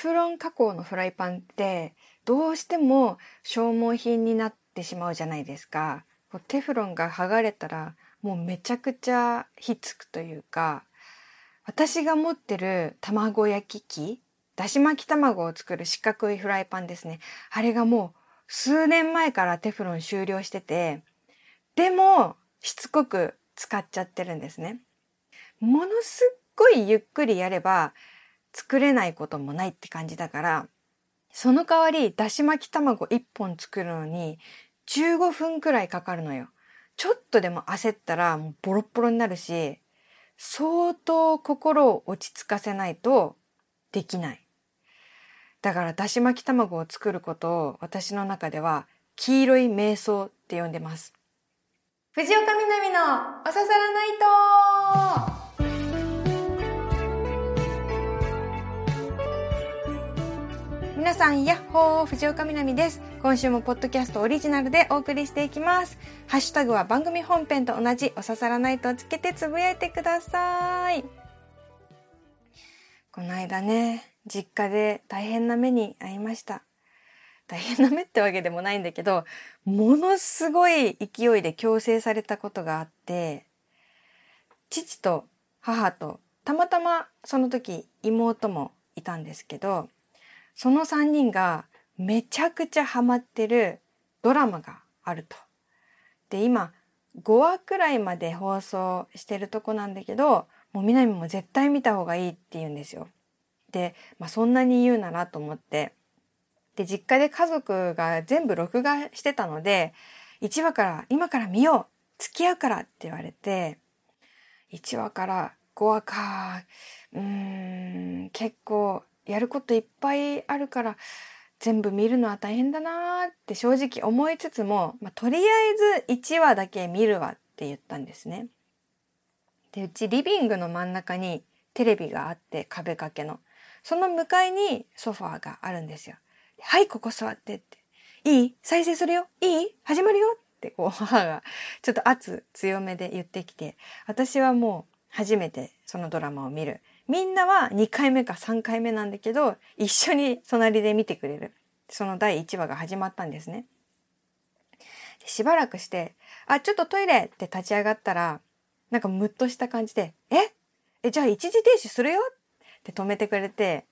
フロン加工のフライパンってどうしても消耗品になってしまうじゃないですか。テフロンが剥がれたらもうめちゃくちゃひっつくというか、私が持ってる卵焼き器、だし巻き卵を作る四角いフライパンですね。あれがもう数年前からテフロン終了してて、でもしつこく使っちゃってるんですね。ものすっごいゆっくりやれば作れないこともないって感じだから、その代わりだし巻き卵1本作るのに15分くらいかかるのよ。ちょっとでも焦ったらもうボロッボロになるし、相当心を落ち着かせないとできない。だからだし巻き卵を作ることを私の中では黄色い瞑想って呼んでます。藤岡みなみのおささらないと皆さん、やっほー、藤岡みなみです。今週もポッドキャストオリジナルでお送りしていきます。ハッシュタグは番組本編と同じおささらないとつけてつぶやいてください。この間ね、実家で大変な目に遭いました。大変な目ってわけでもないんだけど、ものすごい勢いで強制されたことがあって、父と母とたまたまその時妹もいたんですけど、その3人がめちゃくちゃハマってるドラマがあると。で、今、5話くらいまで放送してるとこなんだけど、もう南も絶対見た方がいいって言うんですよ。で、まあそんなに言うならと思って。で、実家で家族が全部録画してたので、1話から今から見よう付き合うからって言われて、1話から5話か、うーん、結構やることいっぱいあるから全部見るのは大変だなーって正直思いつつも、まあ、とりあえず1話だけ見るわって言ったんですね。で、うちリビングの真ん中にテレビがあって壁掛けの。その向かいにソファーがあるんですよ。はい、ここ座ってって。いい？再生するよ？いい？始まるよってこう母がちょっと圧強めで言ってきて、私はもう初めてそのドラマを見る。みんなは2回目か3回目なんだけど、一緒に隣で見てくれる。その第1話が始まったんですね。しばらくして、あ、ちょっとトイレって立ち上がったら、なんかムッとした感じで、え？え、じゃあ一時停止するよ？って止めてくれて、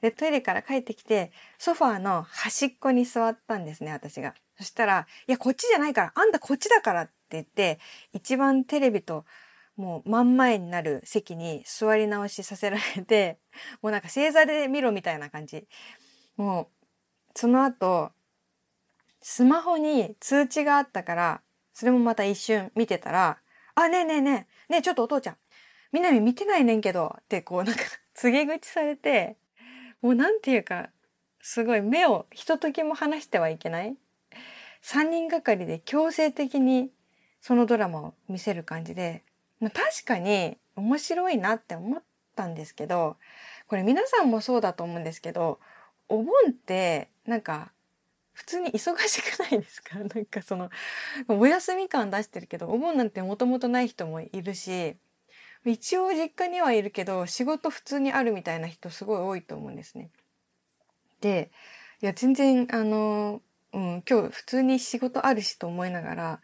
で、トイレから帰ってきて、ソファーの端っこに座ったんですね、私が。そしたら、いや、こっちじゃないから、あんたこっちだからって言って、一番テレビともう真ん前になる席に座り直しさせられて、もうなんか正座で見ろみたいな感じ。もう、その後、スマホに通知があったから、それもまた一瞬見てたら、あ、ねえねえねえ、ねえちょっとお父ちゃん、みなみ見てないねんけど、ってこうなんか 告げ口されて、もうなんていうか、すごい目をひとときも離してはいけない三人がかりで強制的にそのドラマを見せる感じで、確かに面白いなって思ったんですけど、これ皆さんもそうだと思うんですけど、お盆ってなんか普通に忙しくないですか？なんかその、お休み感出してるけど、お盆なんてもともとない人もいるし、一応実家にはいるけど、仕事普通にあるみたいな人すごい多いと思うんですね。で、いや、全然、あの、うん、今日普通に仕事あるしと思いながら、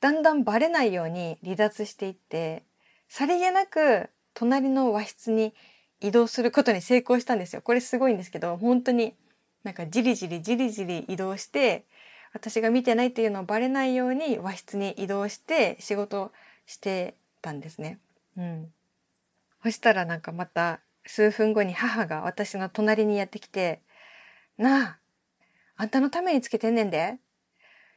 だんだんバレないように離脱していって、さりげなく隣の和室に移動することに成功したんですよ。これすごいんですけど、本当になんかじりじりじりじり移動して、私が見てないっていうのをバレないように和室に移動して仕事してたんですね。うん。そしたらなんかまた数分後に母が私の隣にやってきて、なあ、あんたのためにつけてんねんで。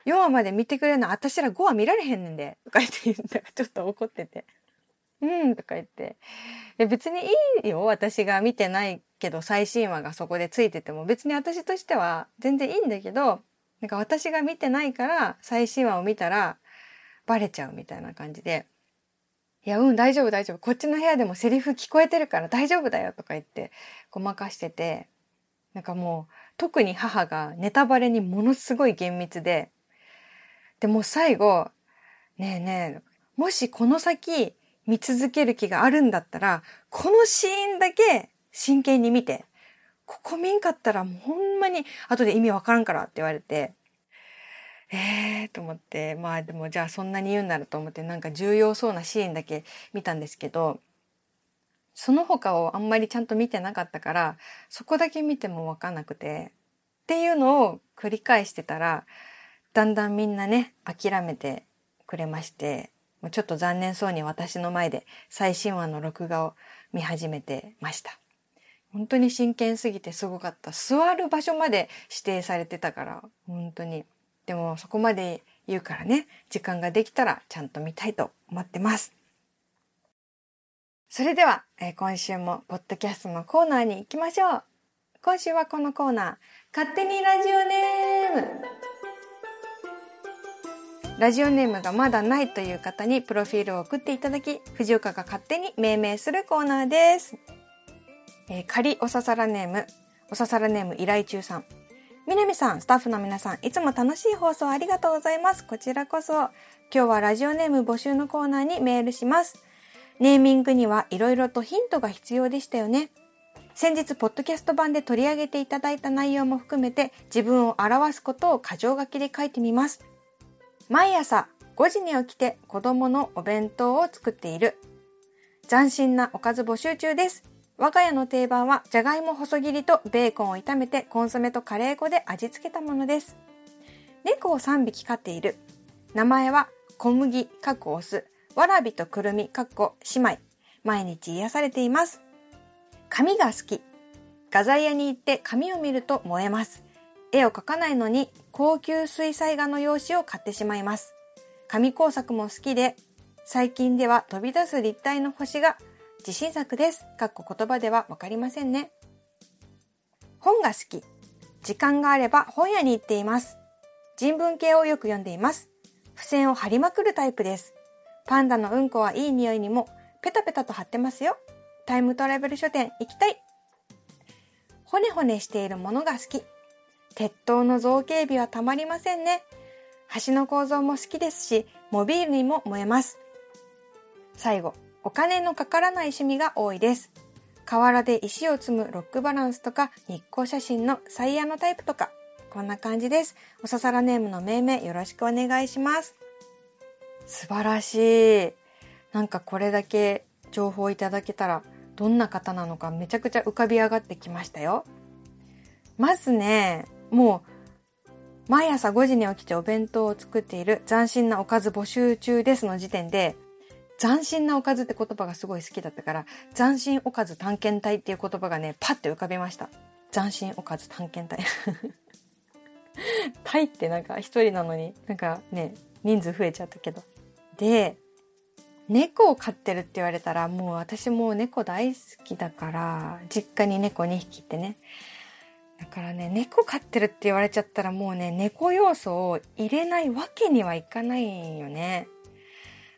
4話まで見てくれるの私ら5話見られへんねんで。とか言って言ったら ちょっと怒ってて。うんとか言って。別にいいよ。私が見てないけど最新話がそこでついてても別に私としては全然いいんだけど、なんか私が見てないから最新話を見たらバレちゃうみたいな感じで。いや、うん、大丈夫、大丈夫。こっちの部屋でもセリフ聞こえてるから大丈夫だよとか言ってごまかしてて、なんかもう特に母がネタバレにものすごい厳密で、でも最後、ねえねえ、もしこの先見続ける気があるんだったら、このシーンだけ真剣に見て、ここ見んかったらもうほんまに後で意味わからんからって言われて、えーと思って、まあでもじゃあそんなに言うんならと思ってなんか重要そうなシーンだけ見たんですけど、その他をあんまりちゃんと見てなかったから、そこだけ見てもわかんなくて、っていうのを繰り返してたら、だんだんみんなね、諦めてくれまして、ちょっと残念そうに私の前で最新話の録画を見始めてました。本当に真剣すぎてすごかった。座る場所まで指定されてたから、本当に。でもそこまで言うからね、時間ができたらちゃんと見たいと思ってます。それでは、えー、今週もポッドキャストのコーナーに行きましょう。今週はこのコーナー、勝手にラジオネームラジオネームがまだないという方にプロフィールを送っていただき、藤岡が勝手に命名するコーナーです。えー、仮おささらネーム、おささらネーム依頼中さん。みなみさん、スタッフの皆さん、いつも楽しい放送ありがとうございます。こちらこそ。今日はラジオネーム募集のコーナーにメールします。ネーミングには色々とヒントが必要でしたよね。先日、ポッドキャスト版で取り上げていただいた内容も含めて、自分を表すことを箇条書きで書いてみます。毎朝5時に起きて子供のお弁当を作っている。斬新なおかず募集中です。我が家の定番は、じゃがいも細切りとベーコンを炒めてコンソメとカレー粉で味付けたものです。猫を3匹飼っている。名前は、小麦、かっこオス、わらびとくるみ、かっこ姉妹。毎日癒されています。紙が好き。画材屋に行って紙を見ると燃えます。絵を描かないのに高級水彩画の用紙を買ってしまいます。紙工作も好きで、最近では飛び出す立体の星が自信作です。かっこ言葉ではわかりませんね。本が好き。時間があれば本屋に行っています。人文系をよく読んでいます。付箋を貼りまくるタイプです。パンダのうんこはいい匂いにもペタペタと貼ってますよ。タイムトラベル書店行きたい。ほねほねしているものが好き。鉄塔の造形美はたまりませんね。橋の構造も好きですし、モビールにも燃えます。最後、お金のかからない趣味が多いです。河原で石を積むロックバランスとか日光写真のサイヤのタイプとか、こんな感じです。おささらネームの命名よろしくお願いします。素晴らしい。なんかこれだけ情報いただけたらどんな方なのかめちゃくちゃ浮かび上がってきましたよ。まずね、もう毎朝5時に起きてお弁当を作っている斬新なおかず募集中ですの時点で斬新なおかずって言葉がすごい好きだったから、斬新おかず探検隊っていう言葉がね、パッて浮かびました。斬新おかず探検隊。隊ってなんか一人なのに、なんかね、人数増えちゃったけど。で、猫を飼ってるって言われたら、もう私もう猫大好きだから、実家に猫2匹ってね。だからね、猫飼ってるって言われちゃったらもうね、猫要素を入れないわけにはいかないよね。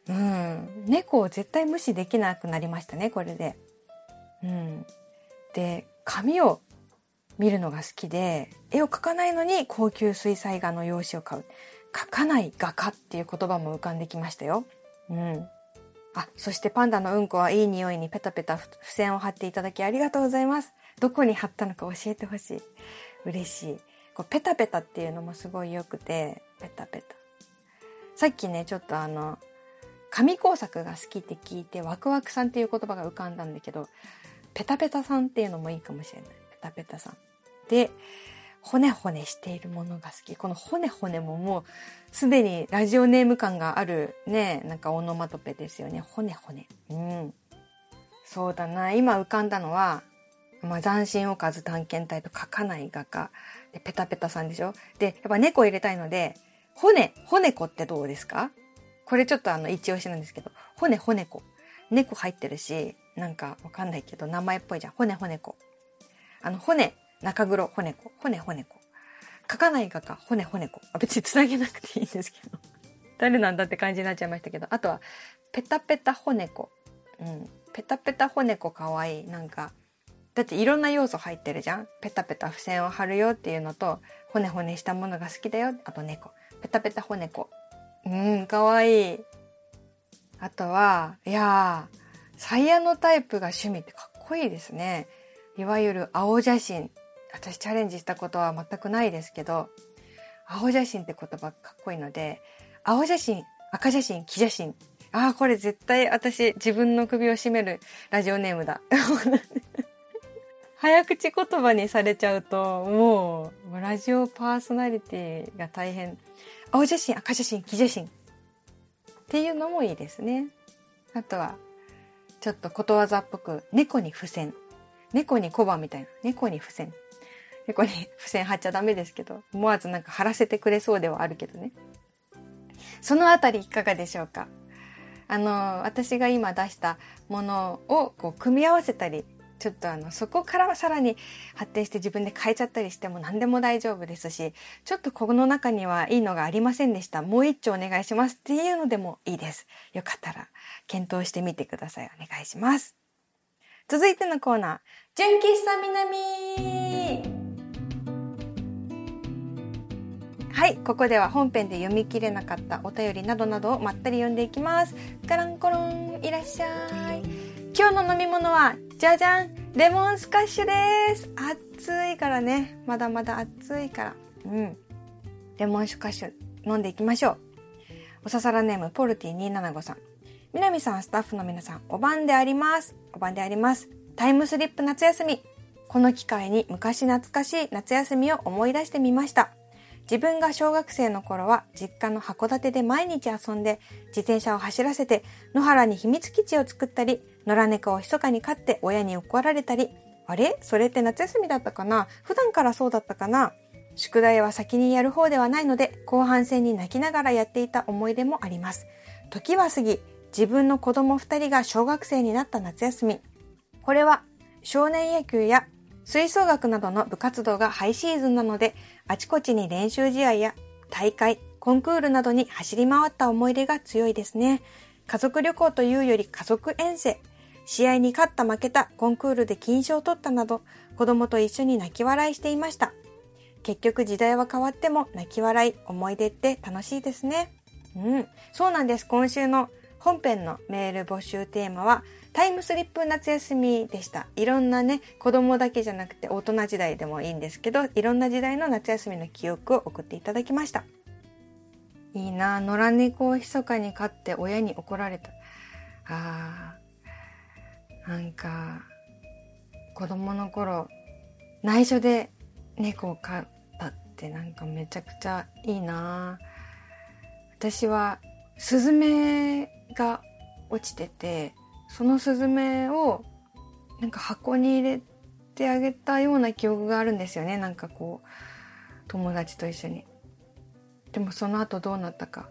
うん。猫を絶対無視できなくなりましたね、これで。うん。で、紙を見るのが好きで、絵を描かないのに高級水彩画の用紙を買う。描かない画家っていう言葉も浮かんできましたよ。うん。あ、そしてパンダのうんこはいい匂いにペタペタ付箋を貼っていただきありがとうございます。どこに貼ったのか教えてほしい。嬉しい。こうペタペタっていうのもすごい良くて、ペタペタ。さっきね、ちょっとあの、紙工作が好きって聞いてワクワクさんっていう言葉が浮かんだんだけど、ペタペタさんっていうのもいいかもしれない。ペタペタさん。で、骨骨しているものが好き。この骨骨ももうすでにラジオネーム感があるね、なんかオノマトペですよね。骨骨。うん。そうだな。今浮かんだのは、まあ、斬新おかず探検隊と書かない画家。で、ペタペタさんでしょ？で、やっぱ猫入れたいので、骨、骨子ってどうですか？これちょっとあの、一押しなんですけど、骨骨子。猫入ってるし、なんかわかんないけど、名前っぽいじゃん。骨骨子。あの、骨、中黒骨子。骨骨子。書かない画家、骨骨子。あ、別に繋げなくていいんですけど。誰なんだって感じになっちゃいましたけど。あとは、ペタペタ骨子。うん。ペタペタ骨子かわいい。なんか、だっていろんな要素入ってるじゃんペタペタ付箋を貼るよっていうのと、骨骨したものが好きだよ。あと猫。ペタペタ骨子。うん、かわいい。あとは、いやー、サイヤのタイプが趣味ってかっこいいですね。いわゆる青写真私チャレンジしたことは全くないですけど、青写真って言葉かっこいいので、青写真、赤写真、黄写真。ああ、これ絶対私自分の首を絞めるラジオネームだ。早口言葉にされちゃうと、もう、ラジオパーソナリティが大変。青写真、赤写真、黄写真。っていうのもいいですね。あとは、ちょっとことわざっぽく、猫に付箋。猫に小判みたいな。猫に付箋。猫に付箋貼っちゃダメですけど、思わずなんか貼らせてくれそうではあるけどね。そのあたりいかがでしょうか？あの、私が今出したものをこう組み合わせたり、ちょっとあの、そこからさらに発展して自分で変えちゃったりしても何でも大丈夫ですし、ちょっとこの中にはいいのがありませんでした。もう一丁お願いしますっていうのでもいいです。よかったら検討してみてください。お願いします。続いてのコーナー、純喫茶南はい、ここでは本編で読み切れなかったお便りなどなどをまったり読んでいきます。カランコロン、いらっしゃい。今日の飲み物は、じゃじゃんレモンスカッシュです暑いからね。まだまだ暑いから。うん。レモンスカッシュ飲んでいきましょう。おささらネーム、ポルティ275さん。みなみさん、スタッフの皆さん、お晩であります。お晩であります。タイムスリップ夏休み。この機会に昔懐かしい夏休みを思い出してみました。自分が小学生の頃は実家の函館で毎日遊んで自転車を走らせて野原に秘密基地を作ったり野良猫を密かに飼って親に怒られたりあれ？それって夏休みだったかな？普段からそうだったかな？宿題は先にやる方ではないので後半戦に泣きながらやっていた思い出もあります。時は過ぎ自分の子供二人が小学生になった夏休み。これは少年野球や吹奏楽などの部活動がハイシーズンなので、あちこちに練習試合や大会、コンクールなどに走り回った思い出が強いですね。家族旅行というより家族遠征。試合に勝った負けた、コンクールで金賞を取ったなど、子供と一緒に泣き笑いしていました。結局時代は変わっても泣き笑い、思い出って楽しいですね。うん。そうなんです。今週の本編のメール募集テーマは、タイムスリップ夏休みでした。いろんなね、子供だけじゃなくて大人時代でもいいんですけど、いろんな時代の夏休みの記憶を送っていただきました。いいな野良猫を密かに飼って親に怒られた。あー、なんか、子供の頃、内緒で猫を飼ったってなんかめちゃくちゃいいな。私は、スズメが落ちてて、そのスズメをなんか箱に入れてあげたような記憶があるんですよね。なんかこう友達と一緒に。でもその後どうなったか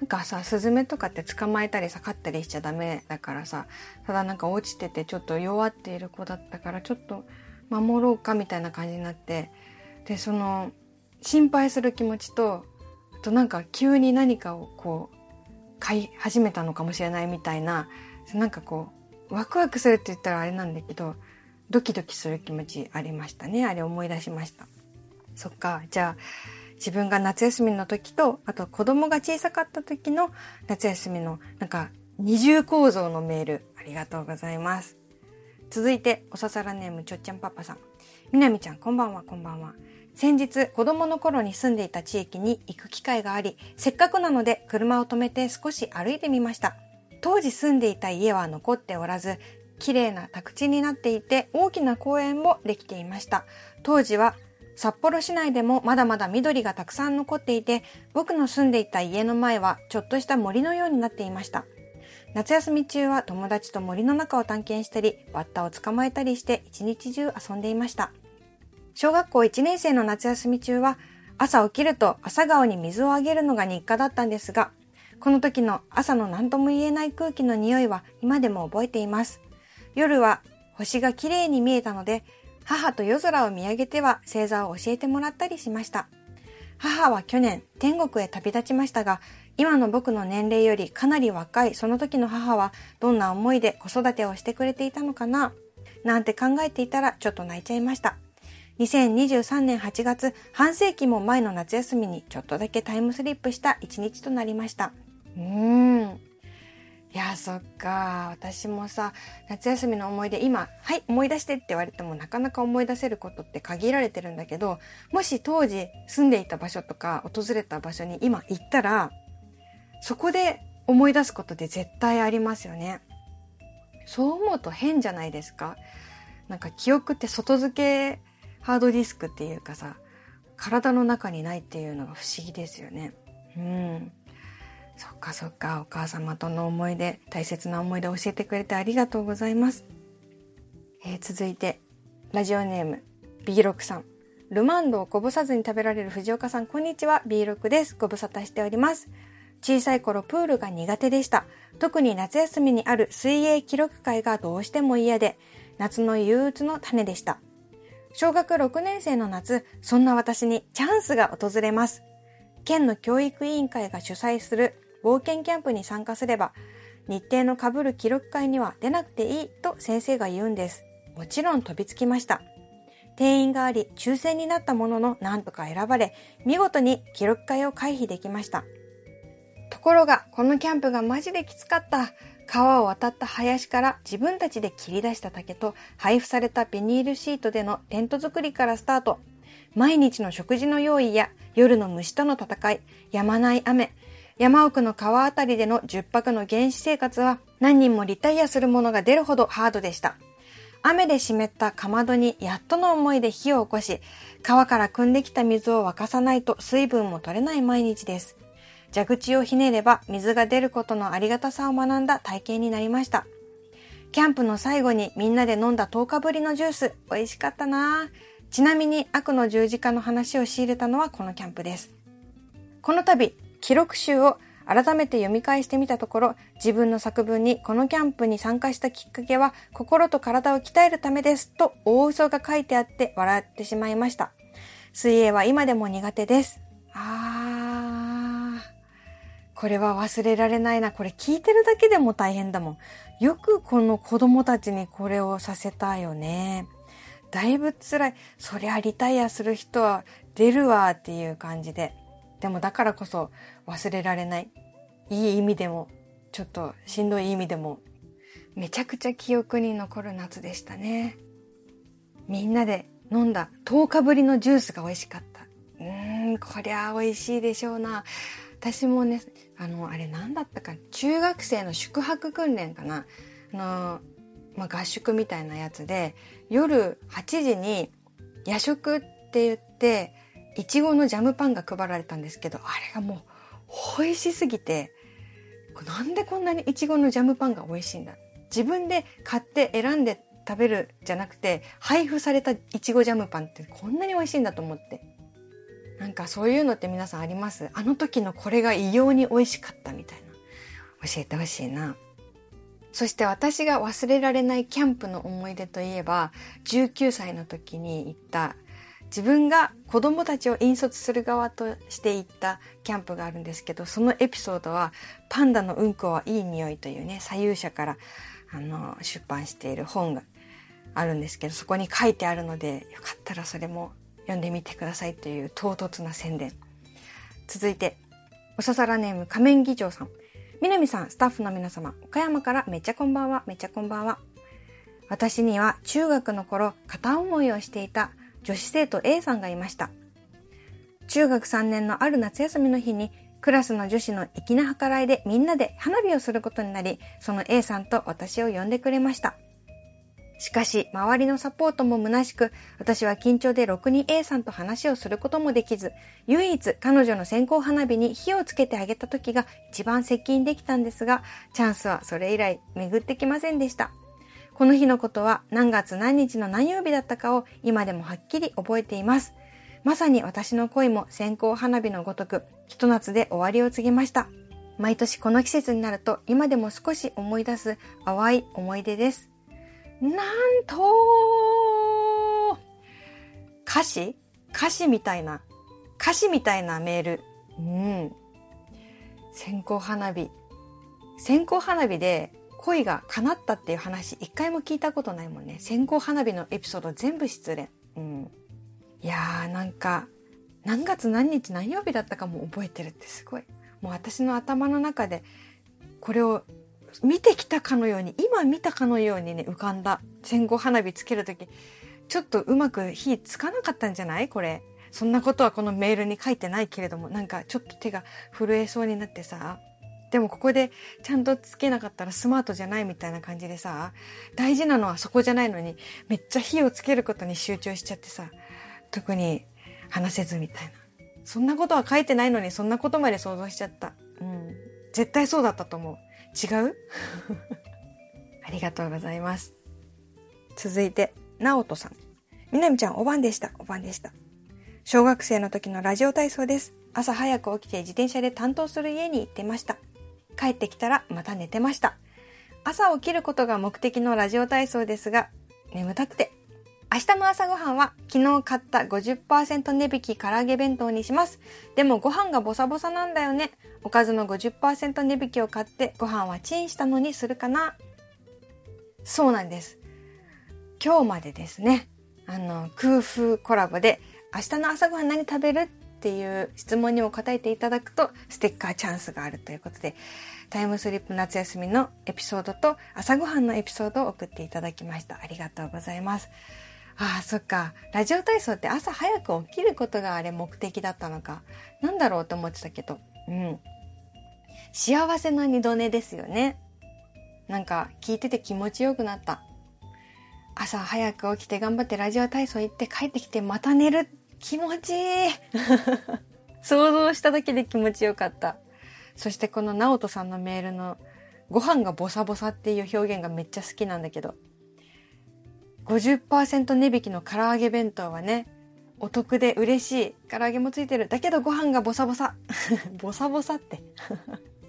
なんかさスズメとかって捕まえたりさ飼ったりしちゃダメだからさただなんか落ちててちょっと弱っている子だったからちょっと守ろうかみたいな感じになってでその心配する気持ちとあとなんか急に何かをこう飼い始めたのかもしれないみたいななんかこう、ワクワクするって言ったらあれなんだけど、ドキドキする気持ちありましたね。あれ思い出しました。そっか。じゃあ、自分が夏休みの時と、あと子供が小さかった時の夏休みの、なんか、二重構造のメール、ありがとうございます。続いて、おささらネームちょっちゃんパパさん。みなみちゃん、こんばんは、こんばんは。先日、子供の頃に住んでいた地域に行く機会があり、せっかくなので車を止めて少し歩いてみました。当時住んでいた家は残っておらず、綺麗な宅地になっていて大きな公園もできていました。当時は札幌市内でもまだまだ緑がたくさん残っていて、僕の住んでいた家の前はちょっとした森のようになっていました。夏休み中は友達と森の中を探検したり、バッタを捕まえたりして一日中遊んでいました。小学校1年生の夏休み中は、朝起きると朝顔に水をあげるのが日課だったんですが、この時の朝の何とも言えない空気の匂いは今でも覚えています。夜は星が綺麗に見えたので、母と夜空を見上げては星座を教えてもらったりしました。母は去年天国へ旅立ちましたが、今の僕の年齢よりかなり若いその時の母はどんな思いで子育てをしてくれていたのかななんて考えていたらちょっと泣いちゃいました。2023年8月、半世紀も前の夏休みにちょっとだけタイムスリップした一日となりました。うーん。いやそっか私もさ夏休みの思い出今「はい思い出して」って言われてもなかなか思い出せることって限られてるんだけどもし当時住んでいた場所とか訪れた場所に今行ったらそこで思い出すことって絶対ありますよね。そう思うと変じゃないですかなんか記憶って外付けハードディスクっていうかさ体の中にないっていうのが不思議ですよね。うん。そっかそっか、お母様との思い出、大切な思い出を教えてくれてありがとうございます。えー、続いて、ラジオネーム、B6 さん。ルマンドをこぼさずに食べられる藤岡さん、こんにちは。B6 です。ご無沙汰しております。小さい頃プールが苦手でした。特に夏休みにある水泳記録会がどうしても嫌で、夏の憂鬱の種でした。小学6年生の夏、そんな私にチャンスが訪れます。県の教育委員会が主催する冒険キャンプに参加すれば、日程の被る記録会には出なくていいと先生が言うんです。もちろん飛びつきました。定員があり、抽選になったものの何とか選ばれ、見事に記録会を回避できました。ところが、このキャンプがマジできつかった。川を渡った林から自分たちで切り出した竹と配布されたビニールシートでのテント作りからスタート。毎日の食事の用意や夜の虫との戦い、止まない雨、山奥の川あたりでの10泊の原始生活は何人もリタイアするものが出るほどハードでした。雨で湿ったかまどにやっとの思いで火を起こし、川から汲んできた水を沸かさないと水分も取れない毎日です。蛇口をひねれば水が出ることのありがたさを学んだ体験になりました。キャンプの最後にみんなで飲んだ10日ぶりのジュース、美味しかったなちなみに悪の十字架の話を仕入れたのはこのキャンプです。この度、記録集を改めて読み返してみたところ、自分の作文にこのキャンプに参加したきっかけは心と体を鍛えるためですと大嘘が書いてあって笑ってしまいました。水泳は今でも苦手です。あー。これは忘れられないな。これ聞いてるだけでも大変だもん。よくこの子供たちにこれをさせたよね。だいぶ辛い。そりゃリタイアする人は出るわっていう感じで。でもだからこそ忘れられない。いい意味でも、ちょっとしんどい意味でも、めちゃくちゃ記憶に残る夏でしたね。みんなで飲んだ10日ぶりのジュースが美味しかった。うーん、こりゃ美味しいでしょうな。私もね、あの、あれ何だったか、中学生の宿泊訓練かな。あの、まあ、合宿みたいなやつで、夜8時に夜食って言って、いちごのジャムパンが配られたんですけど、あれがもう美味しすぎて、なんでこんなにいちごのジャムパンが美味しいんだ？自分で買って選んで食べるじゃなくて、配布されたいちごジャムパンってこんなに美味しいんだと思って。なんかそういうのって皆さんあります？あの時のこれが異様に美味しかったみたいな。教えてほしいな。そして私が忘れられないキャンプの思い出といえば、19歳の時に行った自分が子供たちを引率する側として行ったキャンプがあるんですけど、そのエピソードは、パンダのうんこはいい匂いというね、左右者からあの出版している本があるんですけど、そこに書いてあるので、よかったらそれも読んでみてくださいという唐突な宣伝。続いて、おささらネーム仮面議長さん。南さん、スタッフの皆様、岡山からめっちゃこんばんは、めっちゃこんばんは。私には中学の頃、片思いをしていた女子生徒 A さんがいました。中学3年のある夏休みの日に、クラスの女子の粋な計らいでみんなで花火をすることになり、その A さんと私を呼んでくれました。しかし、周りのサポートも虚しく、私は緊張でろくに A さんと話をすることもできず、唯一彼女の線香花火に火をつけてあげた時が一番接近できたんですが、チャンスはそれ以来巡ってきませんでした。この日のことは何月何日の何曜日だったかを今でもはっきり覚えています。まさに私の恋も線香花火のごとく、ひと夏で終わりを告げました。毎年この季節になると今でも少し思い出す淡い思い出です。なんと歌詞？歌詞みたいな、歌詞みたいなメール。うん。線香花火。線香花火で恋が叶ったっていう話一回も聞いたことないもんね。線香花火のエピソード全部失恋。うん。いやーなんか、何月何日何曜日だったかも覚えてるってすごい。もう私の頭の中でこれを見てきたかのように、今見たかのようにね、浮かんだ。線香花火つけるとき、ちょっとうまく火つかなかったんじゃない？これ。そんなことはこのメールに書いてないけれども、なんかちょっと手が震えそうになってさ、でもここでちゃんとつけなかったらスマートじゃないみたいな感じでさ、大事なのはそこじゃないのに、めっちゃ火をつけることに集中しちゃってさ、特に話せずみたいな。そんなことは書いてないのにそんなことまで想像しちゃった。うん。絶対そうだったと思う。違う？ありがとうございます。続いて、なおとさん。みなみちゃん、おばんでした。おばんでした。小学生の時のラジオ体操です。朝早く起きて自転車で担当する家に行ってました。帰ってきたらまた寝てました。朝起きることが目的のラジオ体操ですが、眠たくて。明日の朝ごはんは昨日買った50%値引き唐揚げ弁当にします。でもご飯がボサボサなんだよね。おかずの50%値引きを買ってご飯はチンしたのにするかな。そうなんです。今日までですね、あの、空風コラボで明日の朝ごはん何食べるっていう質問にも答えていただくとステッカーチャンスがあるということで、タイムスリップ夏休みのエピソードと朝ごはんのエピソードを送っていただきました。ありがとうございます。ああ、そっか。ラジオ体操って朝早く起きることがあれ目的だったのか。なんだろうと思ってたけど。うん。幸せな二度寝ですよね。なんか聞いてて気持ちよくなった。朝早く起きて頑張ってラジオ体操行って帰ってきてまた寝る気持ちいい 想像しただけで気持ちよかった。そしてこの直人さんのメールのご飯がボサボサっていう表現がめっちゃ好きなんだけど、50%値引きの唐揚げ弁当はね、お得で嬉しい。唐揚げもついてる。だけどご飯がボサボサ。ボサボサって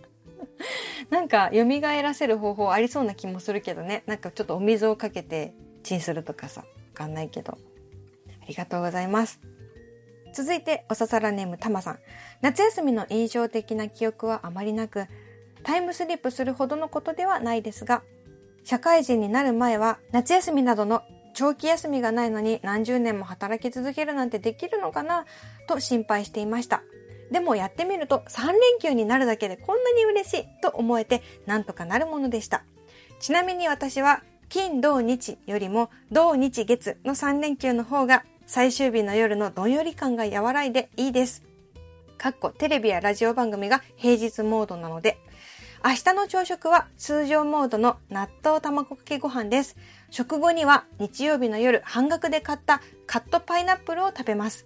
なんか蘇らせる方法ありそうな気もするけどね。なんかちょっとお水をかけてチンするとかさ。わかんないけど。ありがとうございます。続いて、おささらネームたまさん。夏休みの印象的な記憶はあまりなく、タイムスリップするほどのことではないですが、社会人になる前は夏休みなどの長期休みがないのに何十年も働き続けるなんてできるのかなと心配していました。でもやってみると3連休になるだけでこんなに嬉しいと思えてなんとかなるものでした。ちなみに私は金土日よりも土日月の3連休の方が最終日の夜のどんより感が和らいでいいです。かっこテレビやラジオ番組が平日モードなので、明日の朝食は通常モードの納豆卵かけご飯です。食後には日曜日の夜半額で買ったカットパイナップルを食べます。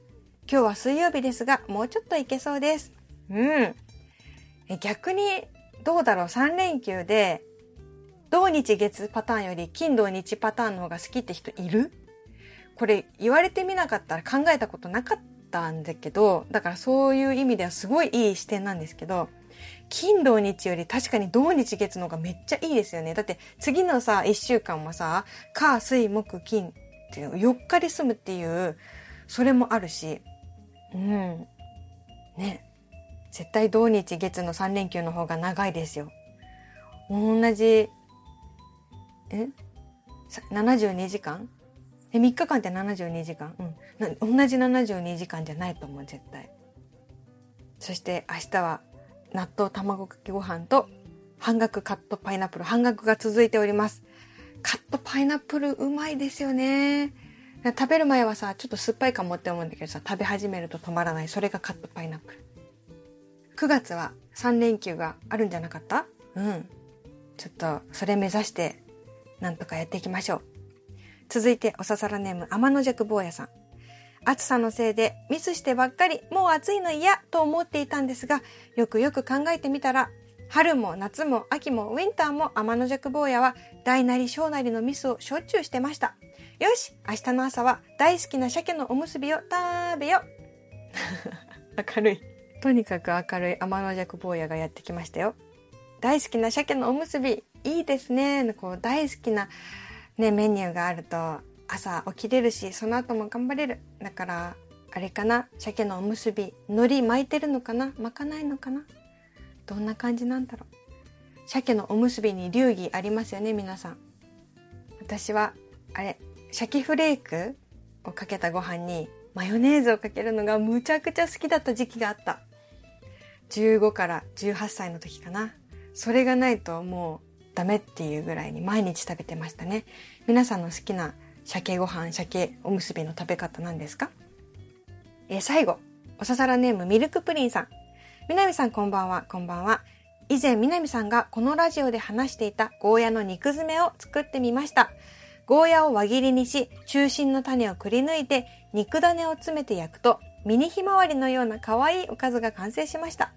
今日は水曜日ですが、もうちょっといけそうです。うん。逆に、どうだろう ?3 連休で、土日月パターンより金土日パターンの方が好きって人いる？これ言われてみなかったら考えたことなかったんだけど、だからそういう意味ではすごいいい視点なんですけど、金土日より確かに土日月の方がめっちゃいいですよね。だって次のさ、一週間もさ、火、水、木、金っていう4日で済むっていう、それもあるし、うん。ね。絶対土日月の3連休の方が長いですよ。同じ、え ?72 時間？え、3日間って72時間うん。同じ72時間じゃないと思う、絶対。そして明日は納豆卵かけご飯と半額カットパイナップル。半額が続いております。カットパイナップルうまいですよね。食べる前はさ、ちょっと酸っぱいかもって思うんだけどさ、食べ始めると止まらない。それがカットパイナップル。9月は3連休があるんじゃなかった？うん。ちょっと、それ目指して、なんとかやっていきましょう。続いておささらネーム天の弱坊やさん。暑さのせいでミスしてばっかりもう暑いの嫌と思っていたんですが、よくよく考えてみたら、春も夏も秋もウィンターも天の弱坊やは大なり小なりのミスをしょっちゅうしてました。よし明日の朝は大好きな鮭のおむすびを食べよ 明るい。とにかく明るい天の弱坊やがやってきましたよ。大好きな鮭のおむすび、いいですね。こう大好きなね、メニューがあると朝起きれるし、その後も頑張れる。だから、あれかな鮭のおむすび、海苔巻いてるのかな巻かないのかなどんな感じなんだろう。鮭のおむすびに流儀ありますよね、皆さん。私は、あれ、鮭フレークをかけたご飯にマヨネーズをかけるのがむちゃくちゃ好きだった時期があった。15から18歳の時かな。それがないともうダメっていうぐらいに毎日食べてましたね。皆さんの好きな鮭ご飯、鮭おむすびの食べ方なんですか？え、最後、おささらネームミルクプリンさん。みなみさんこんばんは、こんばんは。以前みなみさんがこのラジオで話していたゴーヤの肉詰めを作ってみました。ゴーヤを輪切りにし、中心の種をくり抜いて、肉種を詰めて焼くと、ミニひまわりのような可愛いおかずが完成しました。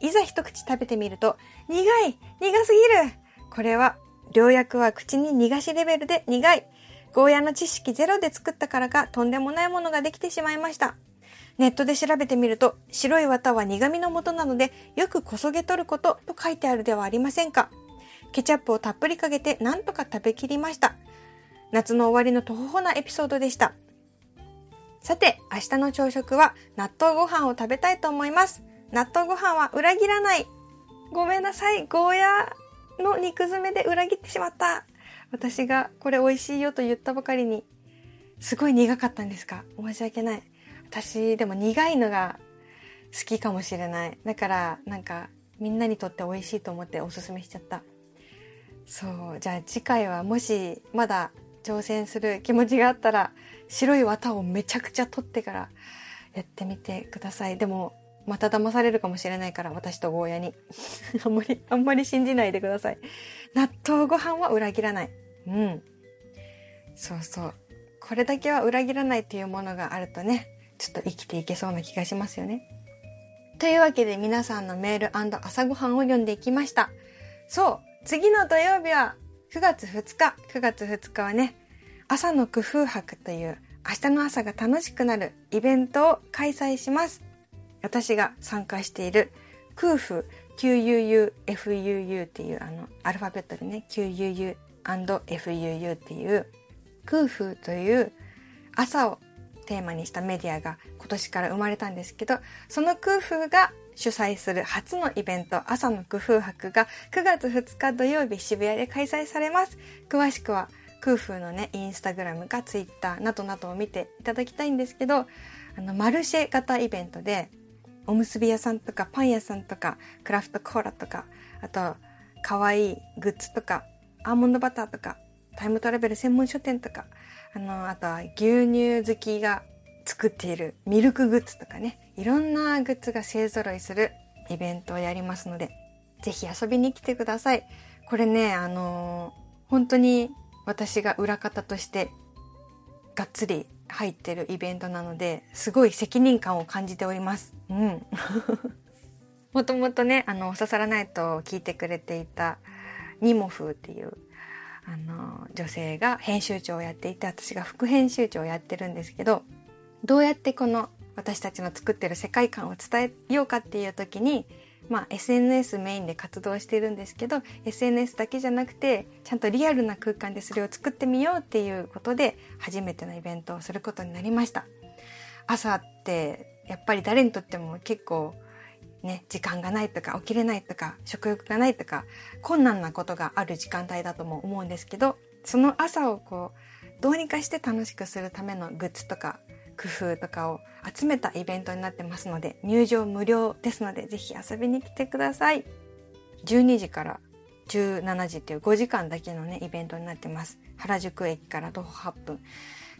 いざ一口食べてみると、苦い苦すぎるこれは、良薬は口に苦しレベルで苦い。ゴーヤの知識ゼロで作ったからか、とんでもないものができてしまいました。ネットで調べてみると、白い綿は苦味の元なので、よくこそげ取ることと書いてあるではありませんか。ケチャップをたっぷりかけて、なんとか食べきりました。夏の終わりのとほほなエピソードでした。さて、明日の朝食は納豆ご飯を食べたいと思います。納豆ご飯は裏切らない。ごめんなさい。ゴーヤーの肉詰めで裏切ってしまった。私がこれ美味しいよと言ったばかりに、すごい苦かったんですか？申し訳ない。私、でも苦いのが好きかもしれない。だから、なんか、みんなにとって美味しいと思っておすすめしちゃった。そう。じゃあ次回はもし、まだ挑戦する気持ちがあったら、白い綿をめちゃくちゃ取ってからやってみてください。でも、また騙されるかもしれないから、私とゴーヤに。あんまり、あんまり信じないでください。納豆ご飯は裏切らない。うん。そうそう。これだけは裏切らないっていうものがあるとね、ちょっと生きていけそうな気がしますよね。というわけで皆さんのメール朝ごはんを読んでいきました。そう、次の土曜日は9月2日。9月2日はね、朝の工夫博という明日の朝が楽しくなるイベントを開催します。私が参加している空風 QUU、FUU っていうあのアルファベットでね QUU FUU っていう空風という朝をテーマにしたメディアが今年から生まれたんですけどその空風が主催する初のイベント朝の工夫博が9月2日土曜日渋谷で開催されます。詳しくは空風のねインスタグラムかツイッターなどなどを見ていただきたいんですけどあのマルシェ型イベントでおむすび屋さんとかパン屋さんとかクラフトコーラとかあと可愛いいグッズとかアーモンドバターとかタイムトラベル専門書店とかあのあとは牛乳好きが作っているミルクグッズとかね。いろんなグッズが勢揃いするイベントをやりますのでぜひ遊びに来てください。これねあの本当に私が裏方としてがっつり入ってるイベントなので、すごい責任感を感じております。うん。もともとね、あの、おささらないと聞いてくれていた、ニモフっていう、あの、女性が編集長をやっていて、私が副編集長をやってるんですけど、どうやってこの私たちの作ってる世界観を伝えようかっていう時に、まあ SNS メインで活動してるんですけど SNS だけじゃなくてちゃんとリアルな空間でそれを作ってみようっていうことで初めてのイベントをすることになりました。朝ってやっぱり誰にとっても結構ね、時間がないとか起きれないとか食欲がないとか困難なことがある時間帯だとも思うんですけどその朝をこうどうにかして楽しくするためのグッズとか工夫とかを集めたイベントになってますので、入場無料ですので、ぜひ遊びに来てください。12時から17時っていう5時間だけのね、イベントになってます。原宿駅から徒歩8分。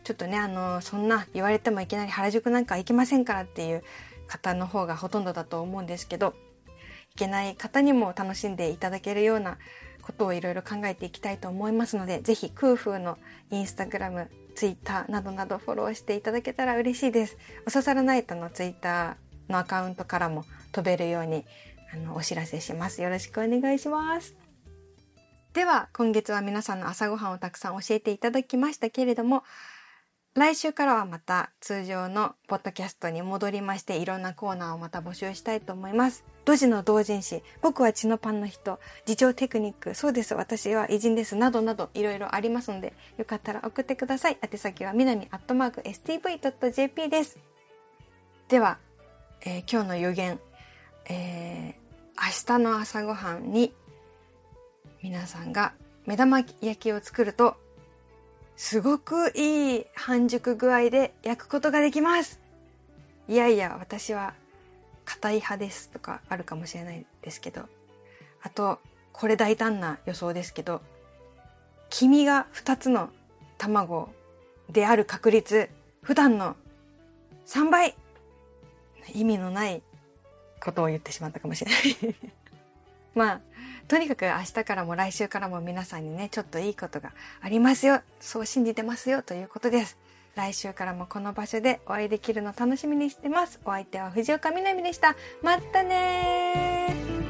ちょっとね、あの、そんな言われてもいきなり原宿なんか行きませんからっていう方の方がほとんどだと思うんですけど、行けない方にも楽しんでいただけるようなことをいろいろ考えていきたいと思いますので、ぜひ空風のインスタグラム、ツイッターなどなどフォローしていただけたら嬉しいです。おささらナイトのツイッターのアカウントからも飛べるようにあのお知らせします。よろしくお願いします。では、今月は皆さんの朝ごはんをたくさん教えていただきましたけれども、来週からはまた通常のポッドキャストに戻りましていろんなコーナーをまた募集したいと思います。ドジの同人誌、僕は血のパンの人、自重テクニック、そうです、私は偉人です、などなどいろいろありますので、よかったら送ってください。宛先は南アットマーク stv.jp です。では、えー、今日の予言、えー、明日の朝ごはんに皆さんが目玉焼きを作るとすごくいい半熟具合で焼くことができます。いやいや、私は硬い派ですとかあるかもしれないですけど、あと、これ大胆な予想ですけど、君が2つの卵である確率、普段の3倍。意味のないことを言ってしまったかもしれない。まあ、とにかく明日からも来週からも皆さんにね、ちょっといいことがありますよ。そう信じてますよということです。来週からもこの場所でお会いできるの楽しみにしてます。お相手は藤岡みなみでした。またね